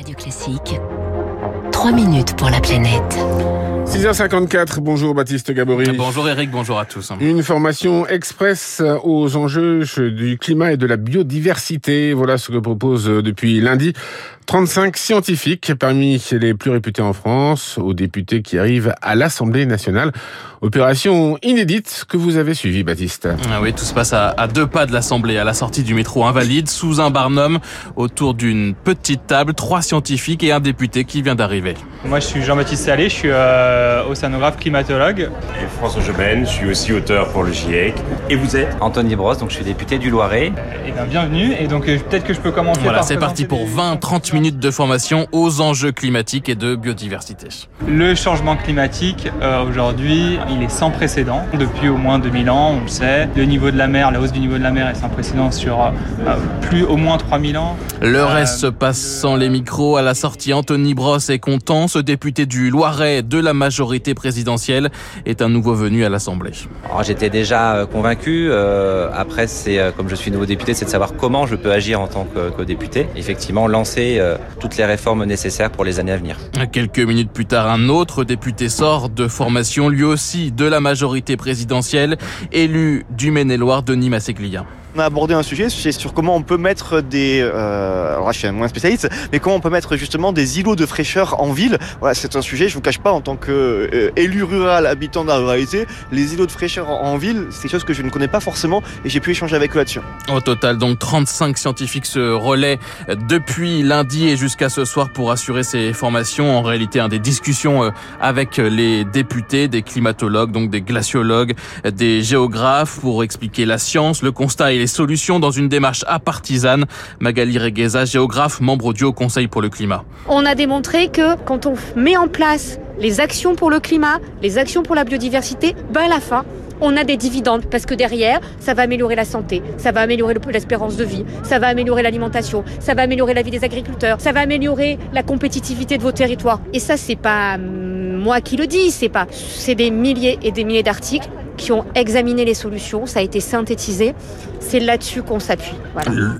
Radio Classique. 3 minutes pour la planète. 6h54, bonjour Baptiste Gabory. Bonjour Eric, bonjour à tous. Une formation express aux enjeux du climat et de la biodiversité. Voilà ce que propose depuis lundi 35 scientifiques parmi les plus réputés en France, aux députés qui arrivent à l'Assemblée nationale. Opération inédite que vous avez suivie, Baptiste. Ah oui, tout se passe à, deux pas de l'Assemblée, à la sortie du métro Invalide, sous un barnum, autour d'une petite table, trois scientifiques et un député qui vient d'arriver. Moi, je suis Jean-Baptiste Salé, je suis euh, océanographe climatologue. Et François Jobin, je suis aussi auteur pour le GIEC. Et vous êtes Anthony Brosse, donc je suis député du Loiret. Eh bien, bienvenue. Et donc, euh, peut-être que je peux commencer Voilà, c'est parti pour 20-30 minutes de formation aux enjeux climatiques et de biodiversité. Le changement climatique, euh, aujourd'hui, il est sans précédent. Depuis au moins 2000 ans, on le sait. Le niveau de la mer, la hausse du niveau de la mer est sans précédent sur plus au moins 3000 ans. Le reste se passe sans les micros. À la sortie, Anthony Brosse est content ce député du Loiret de la majorité présidentielle est un nouveau venu à l'Assemblée. J'étais déjà euh, convaincu. Euh, après, c'est euh, comme je suis nouveau député, c'est de savoir comment je peux agir en tant que, député. Effectivement, lancer toutes les réformes nécessaires pour les années à venir. Quelques minutes plus tard, un autre député sort de formation, lui aussi de la majorité présidentielle, élu du Maine-et-Loire, Denis Masseglia. On a abordé un sujet, c'est sur comment on peut mettre des, euh, alors là, je suis moins spécialiste, mais comment on peut mettre justement des îlots de fraîcheur en ville. Voilà, c'est un sujet, je vous cache pas, en tant qu'élu élu rural, habitant de la ruralité, les îlots de fraîcheur en, ville, c'est quelque chose que je ne connais pas forcément et j'ai pu échanger avec eux là-dessus. Au total, donc 35 scientifiques se relaient depuis lundi et jusqu'à ce soir pour assurer ces formations. En réalité, un des discussions euh, avec les députés, des climatologues, donc des glaciologues, des géographes pour expliquer la science, le constat et les solutions dans une démarche apartisane. Magali Regueza, géographe, membre du Haut Conseil pour le climat. On a démontré que quand on met en place les actions pour le climat, les actions pour la biodiversité, ben à la fin, on a des dividendes parce que derrière, ça va améliorer la santé, ça va améliorer l'espérance de vie, ça va améliorer l'alimentation, ça va améliorer la vie des agriculteurs, ça va améliorer la compétitivité de vos territoires. Et ça, c'est pas hum, moi qui le dis, c'est pas, c'est des milliers et des milliers d'articles qui ont examiné les solutions, ça a été synthétisé. C'est là-dessus qu'on s'appuie.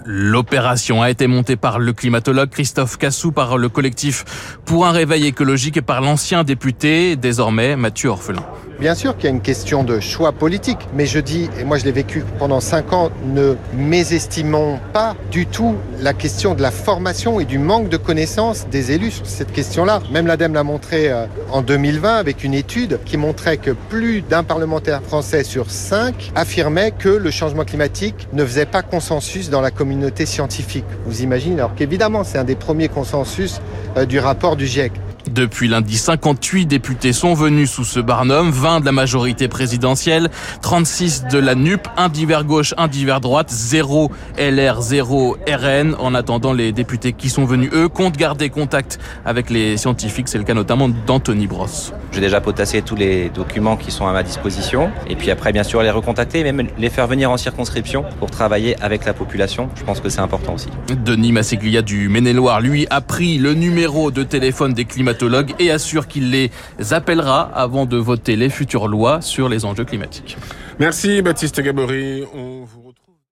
L'opération a été montée par le climatologue Christophe Cassou, par le collectif pour un réveil écologique et par l'ancien député, désormais Mathieu Orphelin. Bien sûr qu'il y a une question de choix politique, mais je dis, et moi je l'ai vécu pendant cinq ans, ne mésestimons pas du tout la question de la formation et du manque de connaissances des élus sur cette question-là. Même l'ADEME l'a montré euh, en 2020 avec une étude qui montrait que plus d'un parlementaire français sur cinq affirmait que le changement climatique ne faisait pas consensus dans la communauté scientifique. Vous imaginez alors qu'évidemment c'est un des premiers consensus euh, du rapport du GIEC. Depuis lundi, 58 députés sont venus sous ce barnum, 20 de la majorité présidentielle, 36 de la NUP, un d'hiver gauche, un d'hiver droite, 0 LR, 0 RN. En attendant, les députés qui sont venus, eux, comptent garder contact avec les scientifiques. C'est le cas notamment d'Anthony Brosse. J'ai déjà potassé tous les documents qui sont à ma disposition. Et puis après, bien sûr, les recontacter, même les faire venir en circonscription pour travailler avec la population. Je pense que c'est important aussi. Denis Masséglia du Maine-et-Loire, lui, a pris le numéro de téléphone des climatologues et assure qu'il les appellera avant de voter les futures lois sur les enjeux climatiques. Merci Baptiste Gabory.